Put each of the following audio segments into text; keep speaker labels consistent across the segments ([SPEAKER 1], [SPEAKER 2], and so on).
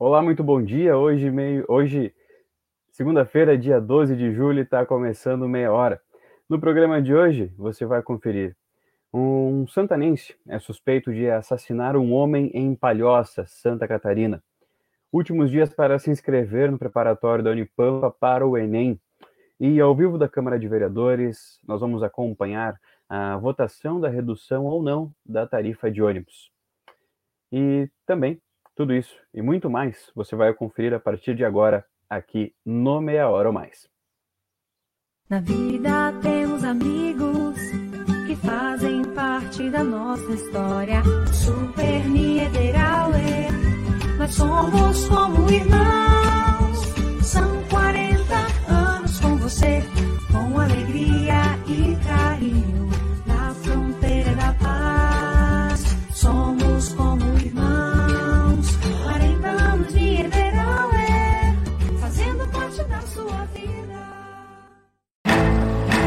[SPEAKER 1] Olá, muito bom dia. Hoje, meio, hoje segunda-feira, dia 12 de julho, está começando meia hora. No programa de hoje, você vai conferir. Um santanense é suspeito de assassinar um homem em Palhoça, Santa Catarina. Últimos dias para se inscrever no preparatório da Unipampa para o Enem. E ao vivo da Câmara de Vereadores, nós vamos acompanhar a votação da redução ou não da tarifa de ônibus. E também tudo isso e muito mais você vai conferir a partir de agora aqui no Meia Hora ou Mais.
[SPEAKER 2] Na vida temos amigos que fazem parte da nossa história. Super Niederauer, nós somos como irmãos. São 40 anos com você, com alegria e carinho.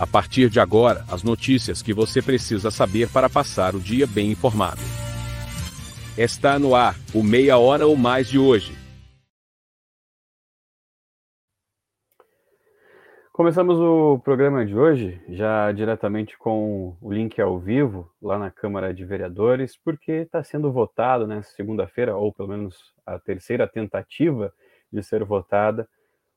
[SPEAKER 3] A partir de agora, as notícias que você precisa saber para passar o dia bem informado. Está no ar o Meia Hora ou Mais de hoje.
[SPEAKER 1] Começamos o programa de hoje já diretamente com o link ao vivo lá na Câmara de Vereadores, porque está sendo votado nessa segunda-feira, ou pelo menos a terceira tentativa de ser votada,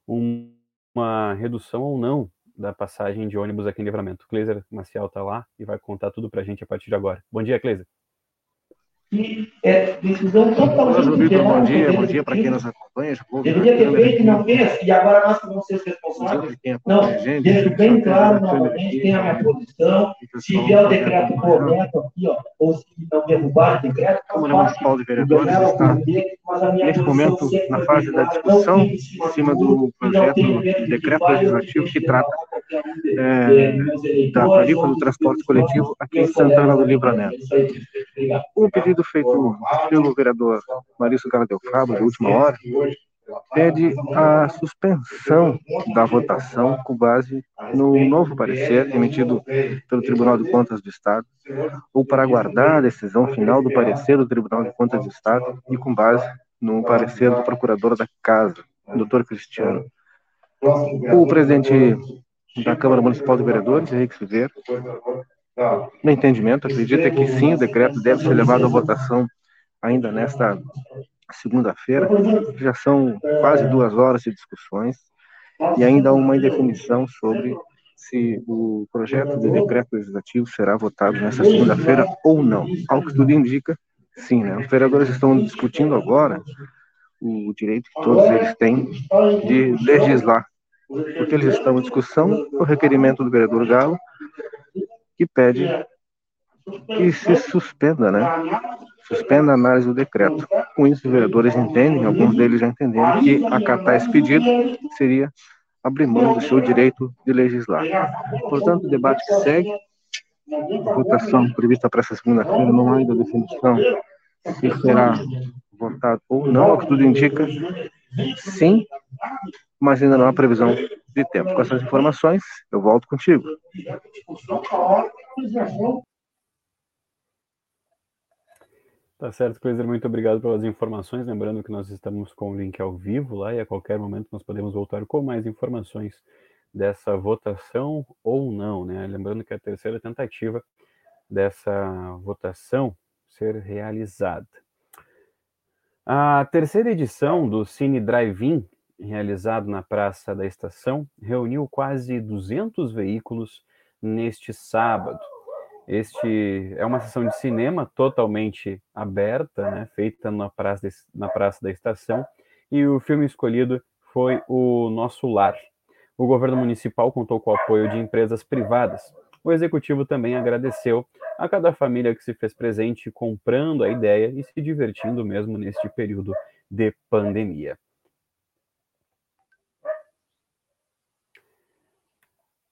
[SPEAKER 1] um- uma redução ou não da passagem de ônibus aqui em Livramento. O Cleiser Maciel está lá e vai contar tudo para a gente a partir de agora. Bom dia, Cleiser.
[SPEAKER 4] Que é decisão totalmente
[SPEAKER 5] Olá, Vitor, bom dia. Bom dia para quem nos acompanha.
[SPEAKER 4] Deveria ter feito e não fez, e agora nós que vamos ser os responsáveis. Não, deixo bem claro novamente, tem a minha posição. Se vier o decreto correto aqui, ó, ou se não derrubar o decreto,
[SPEAKER 5] A Câmara Municipal de Vereadores está, neste momento, na fase da
[SPEAKER 4] clara,
[SPEAKER 5] discussão em cima do projeto de
[SPEAKER 4] de
[SPEAKER 5] decreto legislativo que trata é, da tarifa do transporte coletivo aqui em Santana do. Livramento. Um pedido feito pelo vereador Marício Galadel Fábio, de última hora, pede a suspensão da votação com base no novo parecer emitido pelo Tribunal de Contas do Estado, ou para aguardar a decisão final do parecer do Tribunal de Contas do Estado e com base no parecer do procurador da Casa, Dr. Cristiano. O presidente da Câmara Municipal de Vereadores, Henrique Silveira, no entendimento, acredita que sim, o decreto deve ser levado à votação ainda nesta segunda-feira. Já são quase duas horas de discussões e ainda há uma indefinição sobre se o projeto de decreto legislativo será votado nesta segunda-feira ou não. Ao que tudo indica, sim, né? Os vereadores estão discutindo agora o direito que todos eles têm de legislar. O que eles estão em discussão o requerimento do vereador Galo, que pede que se suspenda, né? Suspenda a análise do decreto. Com isso, os vereadores entendem, alguns deles já entenderam, que acatar esse pedido seria abrir mão do seu direito de legislar. Portanto, o debate que segue, votação prevista para essa segunda-feira, não ainda definição se será votado ou não, ao que tudo indica, sim, mas ainda não há previsão de tempo. Com essas informações, eu volto contigo.
[SPEAKER 1] Tá certo, Cleiser, muito obrigado pelas informações. Lembrando que nós estamos com o link ao vivo lá e a qualquer momento nós podemos voltar com mais informações dessa votação ou não, né? Lembrando que é a terceira tentativa dessa votação ser realizada. A terceira edição do Cine Drive-In, realizado na Praça da Estação, reuniu quase 200 veículos neste sábado. Este é uma sessão de cinema totalmente aberta, né, feita na praça, de, na praça da Estação, e o filme escolhido foi O Nosso Lar. O governo municipal contou com o apoio de empresas privadas. O executivo também agradeceu a cada família que se fez presente comprando a ideia e se divertindo mesmo neste período de pandemia.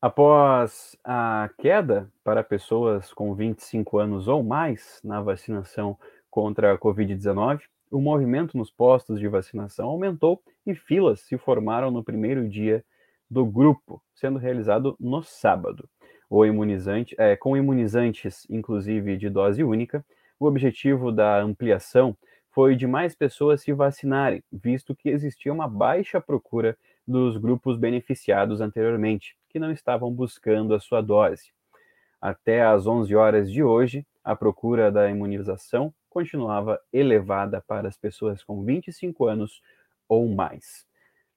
[SPEAKER 1] Após a queda para pessoas com 25 anos ou mais na vacinação contra a Covid-19, o movimento nos postos de vacinação aumentou e filas se formaram no primeiro dia do grupo, sendo realizado no sábado. O imunizante, é, com imunizantes, inclusive de dose única, o objetivo da ampliação foi de mais pessoas se vacinarem, visto que existia uma baixa procura dos grupos beneficiados anteriormente, que não estavam buscando a sua dose. Até às 11 horas de hoje, a procura da imunização continuava elevada para as pessoas com 25 anos ou mais.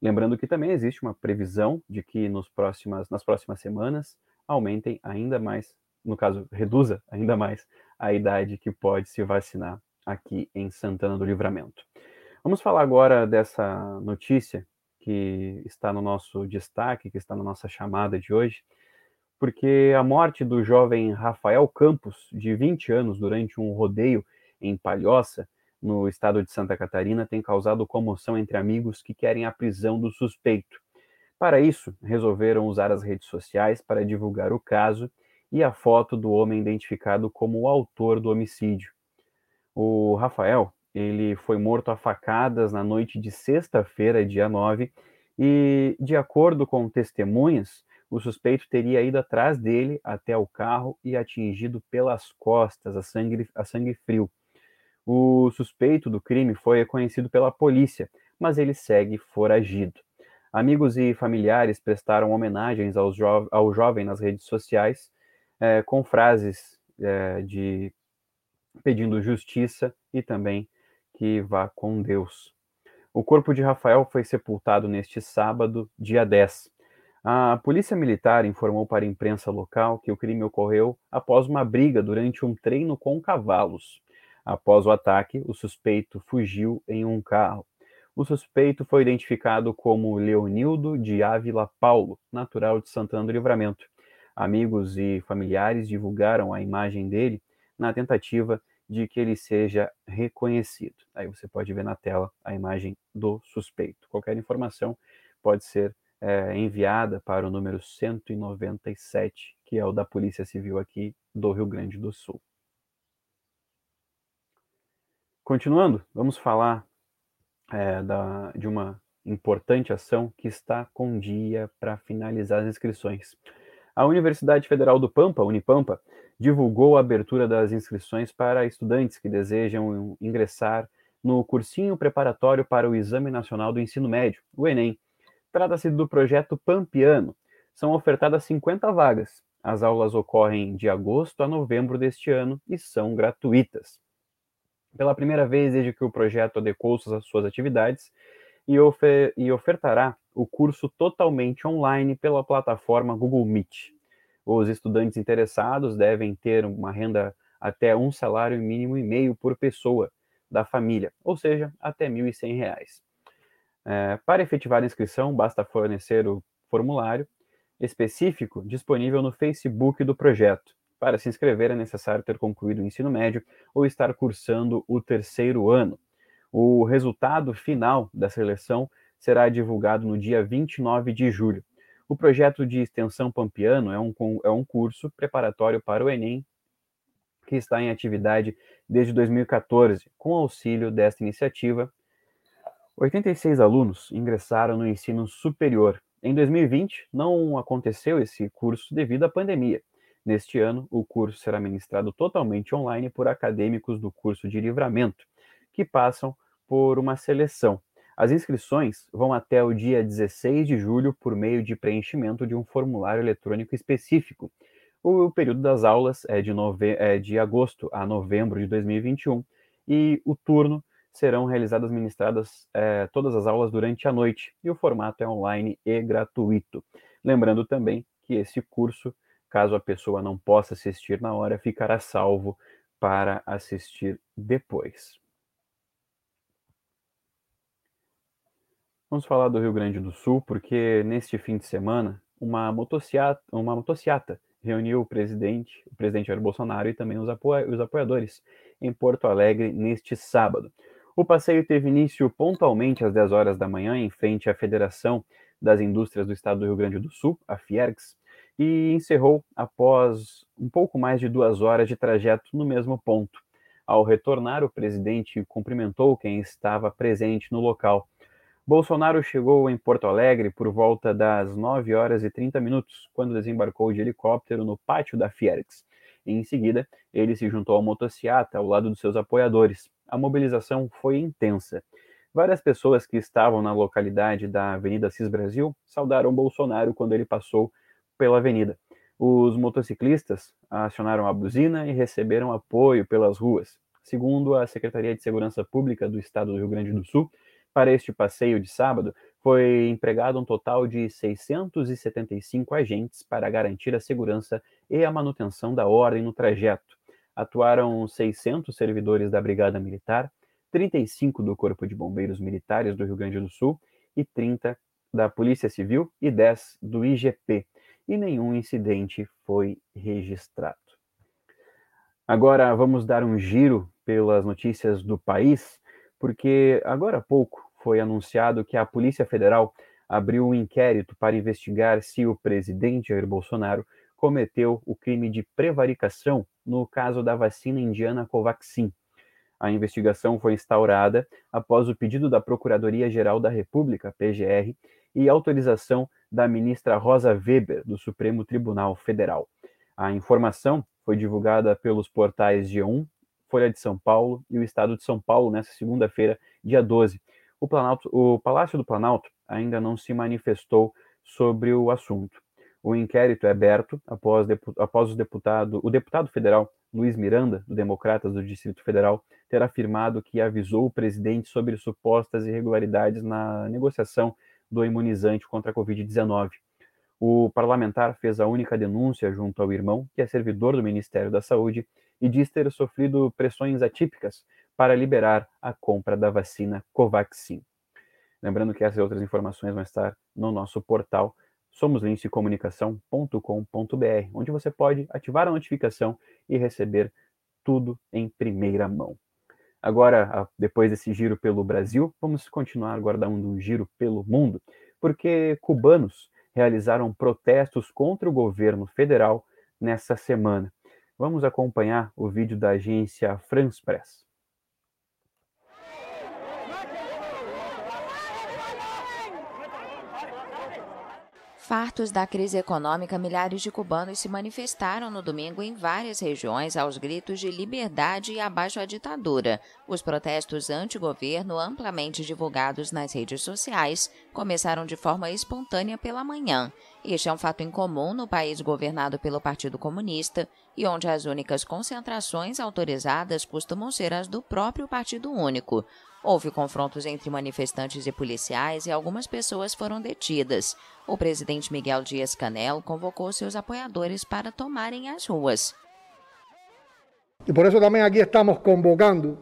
[SPEAKER 1] Lembrando que também existe uma previsão de que nos próximas, nas próximas semanas aumentem ainda mais, no caso, reduza ainda mais a idade que pode se vacinar aqui em Santana do Livramento. Vamos falar agora dessa notícia que está no nosso destaque, que está na nossa chamada de hoje, porque a morte do jovem Rafael Campos, de 20 anos, durante um rodeio em Palhoça, no estado de Santa Catarina, tem causado comoção entre amigos que querem a prisão do suspeito. Para isso, resolveram usar as redes sociais para divulgar o caso e a foto do homem identificado como o autor do homicídio. O Rafael ele foi morto a facadas na noite de sexta-feira, dia 9, e, de acordo com testemunhas, o suspeito teria ido atrás dele até o carro e atingido pelas costas, a sangue, a sangue frio. O suspeito do crime foi reconhecido pela polícia, mas ele segue foragido. Amigos e familiares prestaram homenagens ao, jo ao jovem nas redes sociais, é, com frases é, de pedindo justiça e também que vá com Deus. O corpo de Rafael foi sepultado neste sábado, dia 10. A polícia militar informou para a imprensa local que o crime ocorreu após uma briga durante um treino com cavalos. Após o ataque, o suspeito fugiu em um carro. O suspeito foi identificado como Leonildo de Ávila Paulo, natural de Santana do Livramento. Amigos e familiares divulgaram a imagem dele na tentativa de que ele seja reconhecido. Aí você pode ver na tela a imagem do suspeito. Qualquer informação pode ser é, enviada para o número 197, que é o da Polícia Civil aqui do Rio Grande do Sul. Continuando, vamos falar é, da, de uma importante ação que está com dia para finalizar as inscrições. A Universidade Federal do Pampa, Unipampa, divulgou a abertura das inscrições para estudantes que desejam ingressar no cursinho preparatório para o Exame Nacional do Ensino Médio, o Enem. Trata-se do projeto Pampiano. São ofertadas 50 vagas. As aulas ocorrem de agosto a novembro deste ano e são gratuitas. Pela primeira vez desde que o projeto adequou suas atividades e, ofer e ofertará o curso totalmente online pela plataforma Google Meet. Os estudantes interessados devem ter uma renda até um salário mínimo e meio por pessoa da família, ou seja, até R$ 1.100. É, para efetivar a inscrição, basta fornecer o formulário específico disponível no Facebook do projeto. Para se inscrever, é necessário ter concluído o ensino médio ou estar cursando o terceiro ano. O resultado final da seleção será divulgado no dia 29 de julho. O projeto de extensão Pampiano é um, é um curso preparatório para o Enem que está em atividade desde 2014. Com auxílio desta iniciativa, 86 alunos ingressaram no ensino superior. Em 2020, não aconteceu esse curso devido à pandemia. Neste ano, o curso será ministrado totalmente online por acadêmicos do curso de livramento, que passam por uma seleção as inscrições vão até o dia 16 de julho por meio de preenchimento de um formulário eletrônico específico. O período das aulas é de, nove... é de agosto a novembro de 2021 e o turno serão realizadas ministradas é, todas as aulas durante a noite e o formato é online e gratuito. Lembrando também que esse curso, caso a pessoa não possa assistir na hora, ficará salvo para assistir depois. Vamos falar do Rio Grande do Sul, porque neste fim de semana, uma motociata, uma motociata reuniu o presidente, o presidente Jair Bolsonaro e também os, apoia os apoiadores em Porto Alegre neste sábado. O passeio teve início pontualmente às 10 horas da manhã, em frente à Federação das Indústrias do Estado do Rio Grande do Sul, a Fiergs, e encerrou após um pouco mais de duas horas de trajeto no mesmo ponto. Ao retornar, o presidente cumprimentou quem estava presente no local. Bolsonaro chegou em Porto Alegre por volta das 9 horas e 30 minutos, quando desembarcou de helicóptero no pátio da Fiergs. Em seguida, ele se juntou ao motociata ao lado dos seus apoiadores. A mobilização foi intensa. Várias pessoas que estavam na localidade da Avenida Cis Brasil saudaram Bolsonaro quando ele passou pela avenida. Os motociclistas acionaram a buzina e receberam apoio pelas ruas. Segundo a Secretaria de Segurança Pública do Estado do Rio Grande do Sul, para este passeio de sábado, foi empregado um total de 675 agentes para garantir a segurança e a manutenção da ordem no trajeto. Atuaram 600 servidores da Brigada Militar, 35 do Corpo de Bombeiros Militares do Rio Grande do Sul e 30 da Polícia Civil e 10 do IGP e nenhum incidente foi registrado. Agora vamos dar um giro pelas notícias do país, porque agora há pouco foi anunciado que a Polícia Federal abriu um inquérito para investigar se o presidente Jair Bolsonaro cometeu o crime de prevaricação no caso da vacina indiana Covaxin. A investigação foi instaurada após o pedido da Procuradoria-Geral da República, PGR, e autorização da ministra Rosa Weber, do Supremo Tribunal Federal. A informação foi divulgada pelos portais G1, Folha de São Paulo e o Estado de São Paulo nesta segunda-feira, dia 12. O, Planalto, o Palácio do Planalto ainda não se manifestou sobre o assunto. O inquérito é aberto após, após o, deputado, o deputado federal Luiz Miranda, do Democratas do Distrito Federal, ter afirmado que avisou o presidente sobre supostas irregularidades na negociação do imunizante contra a Covid-19. O parlamentar fez a única denúncia junto ao irmão, que é servidor do Ministério da Saúde, e diz ter sofrido pressões atípicas para liberar a compra da vacina Covaxin. Lembrando que essas outras informações vão estar no nosso portal somoslincecomunicação.com.br, onde você pode ativar a notificação e receber tudo em primeira mão. Agora, depois desse giro pelo Brasil, vamos continuar guardando um giro pelo mundo, porque cubanos realizaram protestos contra o governo federal nessa semana. Vamos acompanhar o vídeo da agência France Press.
[SPEAKER 6] Fartos da crise econômica, milhares de cubanos se manifestaram no domingo em várias regiões aos gritos de liberdade e abaixo a ditadura. Os protestos anti-governo, amplamente divulgados nas redes sociais, começaram de forma espontânea pela manhã. Este é um fato incomum no país governado pelo Partido Comunista e onde as únicas concentrações autorizadas costumam ser as do próprio Partido Único. Houve confrontos entre manifestantes e policiais e algumas pessoas foram detidas. O presidente Miguel Dias Canel convocou seus apoiadores para tomarem as ruas.
[SPEAKER 7] E por isso também aqui estamos convocando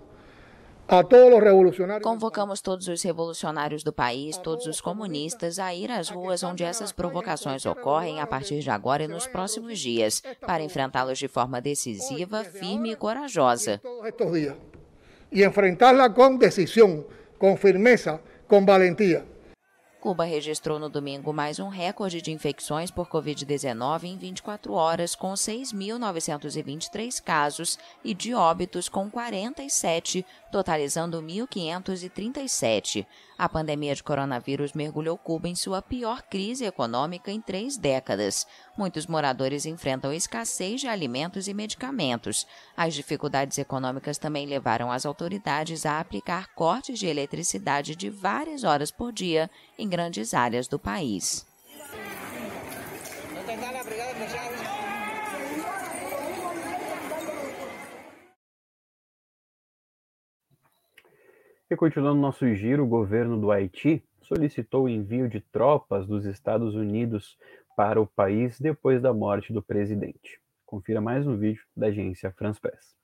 [SPEAKER 7] a todos os revolucionários.
[SPEAKER 6] Convocamos todos os revolucionários do país, todos os comunistas, a ir às ruas onde essas provocações ocorrem a partir de agora e nos próximos dias, para enfrentá-los de forma decisiva, firme e corajosa
[SPEAKER 7] y enfrentarla con decisión, con firmeza, con valentía.
[SPEAKER 6] Cuba registrou no domingo mais um recorde de infecções por Covid-19 em 24 horas, com 6.923 casos, e de óbitos, com 47, totalizando 1.537. A pandemia de coronavírus mergulhou Cuba em sua pior crise econômica em três décadas. Muitos moradores enfrentam escassez de alimentos e medicamentos. As dificuldades econômicas também levaram as autoridades a aplicar cortes de eletricidade de várias horas por dia em grandes áreas do país.
[SPEAKER 1] E continuando nosso giro, o governo do Haiti solicitou o envio de tropas dos Estados Unidos para o país depois da morte do presidente. Confira mais um vídeo da agência France Press.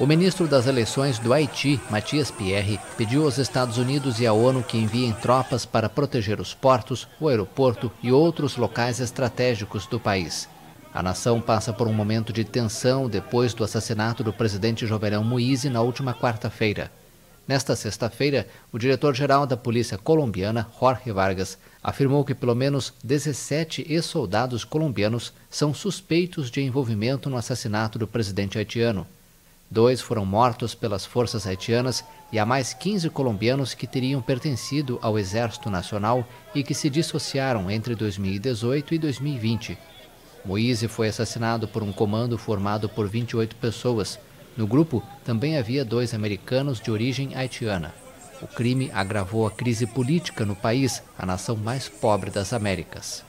[SPEAKER 8] O ministro das Eleições do Haiti, Matias Pierre, pediu aos Estados Unidos e à ONU que enviem tropas para proteger os portos, o aeroporto e outros locais estratégicos do país. A nação passa por um momento de tensão depois do assassinato do presidente Jovenel Moise na última quarta-feira. Nesta sexta-feira, o diretor-geral da polícia colombiana, Jorge Vargas, afirmou que pelo menos 17 ex-soldados colombianos são suspeitos de envolvimento no assassinato do presidente haitiano. Dois foram mortos pelas forças haitianas e há mais 15 colombianos que teriam pertencido ao Exército Nacional e que se dissociaram entre 2018 e 2020. Moise foi assassinado por um comando formado por 28 pessoas. No grupo também havia dois americanos de origem haitiana. O crime agravou a crise política no país, a nação mais pobre das Américas.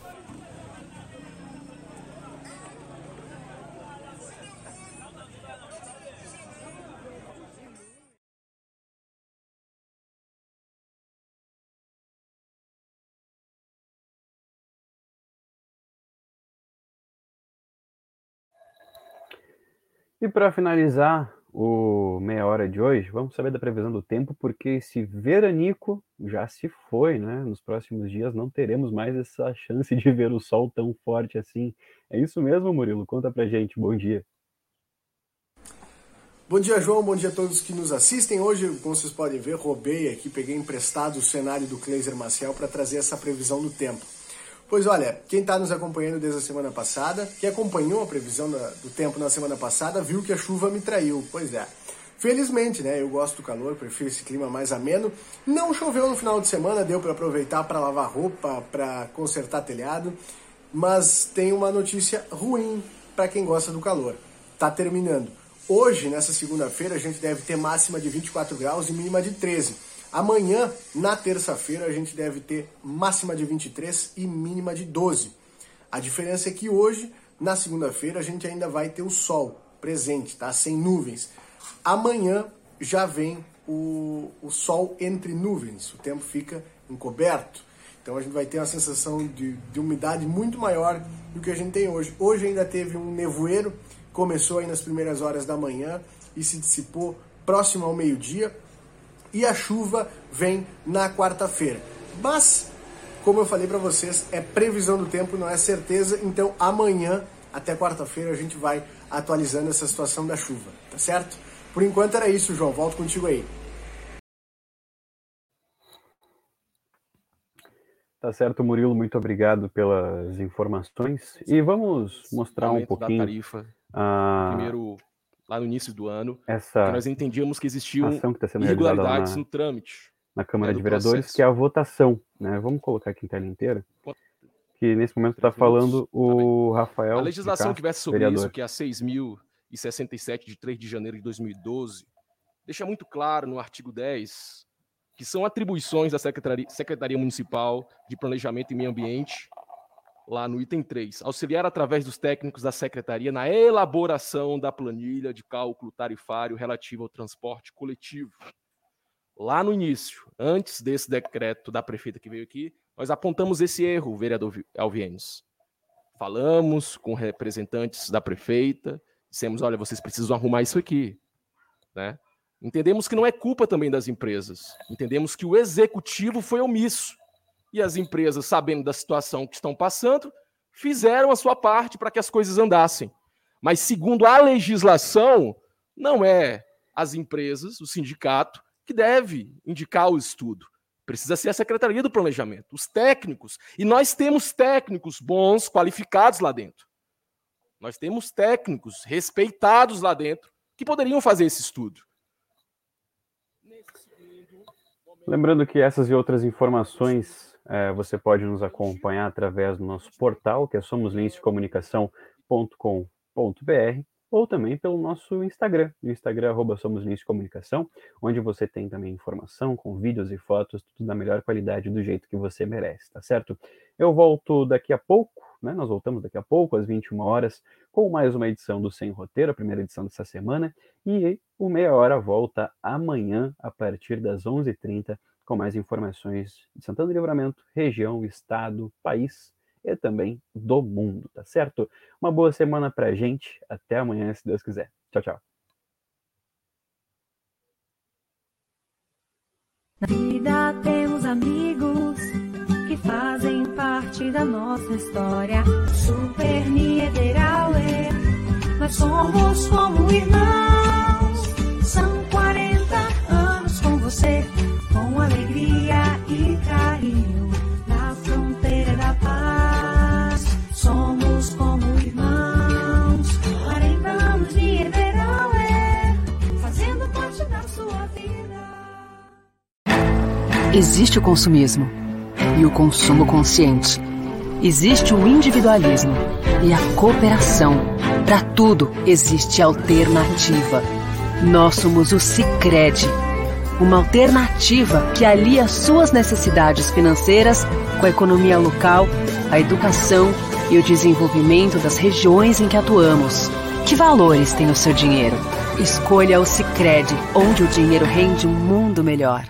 [SPEAKER 1] E para finalizar, o meia hora de hoje, vamos saber da previsão do tempo, porque esse veranico já se foi, né? Nos próximos dias não teremos mais essa chance de ver o sol tão forte assim. É isso mesmo, Murilo? Conta pra gente. Bom dia.
[SPEAKER 9] Bom dia, João. Bom dia a todos que nos assistem. Hoje, como vocês podem ver, roubei aqui, peguei emprestado o cenário do Kleiser Maciel para trazer essa previsão do tempo. Pois olha, quem está nos acompanhando desde a semana passada, que acompanhou a previsão do tempo na semana passada, viu que a chuva me traiu. Pois é. Felizmente, né? Eu gosto do calor, prefiro esse clima mais ameno. Não choveu no final de semana, deu para aproveitar para lavar roupa, para consertar telhado. Mas tem uma notícia ruim para quem gosta do calor. Tá terminando. Hoje, nessa segunda-feira, a gente deve ter máxima de 24 graus e mínima de 13. Amanhã, na terça-feira, a gente deve ter máxima de 23 e mínima de 12. A diferença é que hoje, na segunda-feira, a gente ainda vai ter o sol presente, tá? Sem nuvens. Amanhã já vem o, o sol entre nuvens, o tempo fica encoberto. Então a gente vai ter uma sensação de, de umidade muito maior do que a gente tem hoje. Hoje ainda teve um nevoeiro, começou aí nas primeiras horas da manhã e se dissipou próximo ao meio-dia e a chuva vem na quarta-feira. Mas, como eu falei para vocês, é previsão do tempo, não é certeza, então amanhã até quarta-feira a gente vai atualizando essa situação da chuva, tá certo? Por enquanto era isso, João. Volto contigo aí.
[SPEAKER 1] Tá certo, Murilo. Muito obrigado pelas informações. E vamos mostrar um pouquinho. Da
[SPEAKER 10] tarifa. A... Primeiro lá no início do ano,
[SPEAKER 1] Essa
[SPEAKER 10] nós entendíamos que existiam
[SPEAKER 1] que tá
[SPEAKER 10] irregularidades na, no trâmite.
[SPEAKER 1] Na Câmara né, de Vereadores, processo. que é a votação. Né? Vamos colocar aqui em tela inteira. Que nesse momento está falando o Rafael.
[SPEAKER 10] A legislação que versa sobre vereador. isso, que é a 6.067 de 3 de janeiro de 2012, deixa muito claro no artigo 10 que são atribuições da Secretaria, Secretaria Municipal de Planejamento e Meio Ambiente lá no item 3, auxiliar através dos técnicos da secretaria na elaboração da planilha de cálculo tarifário relativo ao transporte coletivo. Lá no início, antes desse decreto da prefeita que veio aqui, nós apontamos esse erro, vereador Alvienes. Falamos com representantes da prefeita, dissemos, olha, vocês precisam arrumar isso aqui, né? Entendemos que não é culpa também das empresas. Entendemos que o executivo foi omisso e as empresas, sabendo da situação que estão passando, fizeram a sua parte para que as coisas andassem. Mas, segundo a legislação, não é as empresas, o sindicato, que deve indicar o estudo. Precisa ser a Secretaria do Planejamento, os técnicos. E nós temos técnicos bons, qualificados lá dentro. Nós temos técnicos respeitados lá dentro que poderiam fazer esse estudo.
[SPEAKER 1] Lembrando que essas e outras informações você pode nos acompanhar através do nosso portal, que é somoslincecomunicação.com.br, ou também pelo nosso Instagram, Instagram, arroba Comunicação, onde você tem também informação com vídeos e fotos, tudo da melhor qualidade, do jeito que você merece, tá certo? Eu volto daqui a pouco, né? Nós voltamos daqui a pouco, às 21 horas, com mais uma edição do Sem Roteiro, a primeira edição dessa semana, e o Meia Hora volta amanhã, a partir das 11h30, com mais informações de Santana do Livramento, região, estado, país e também do mundo, tá certo? Uma boa semana pra gente. Até amanhã, se Deus quiser. Tchau, tchau.
[SPEAKER 2] Na vida temos amigos que fazem parte da nossa história. Super Niederauer, nós somos como irmãos. São 40 anos com você, com alegria e carinho, na fronteira da paz. Somos como irmãos, 40 anos de Niederauer, fazendo parte da sua vida.
[SPEAKER 11] Existe o consumismo e o consumo consciente. Existe o individualismo e a cooperação. Para tudo existe alternativa. Nós somos o Sicredi, uma alternativa que alia suas necessidades financeiras com a economia local, a educação e o desenvolvimento das regiões em que atuamos. Que valores tem o seu dinheiro? Escolha o Sicredi, onde o dinheiro rende um mundo melhor.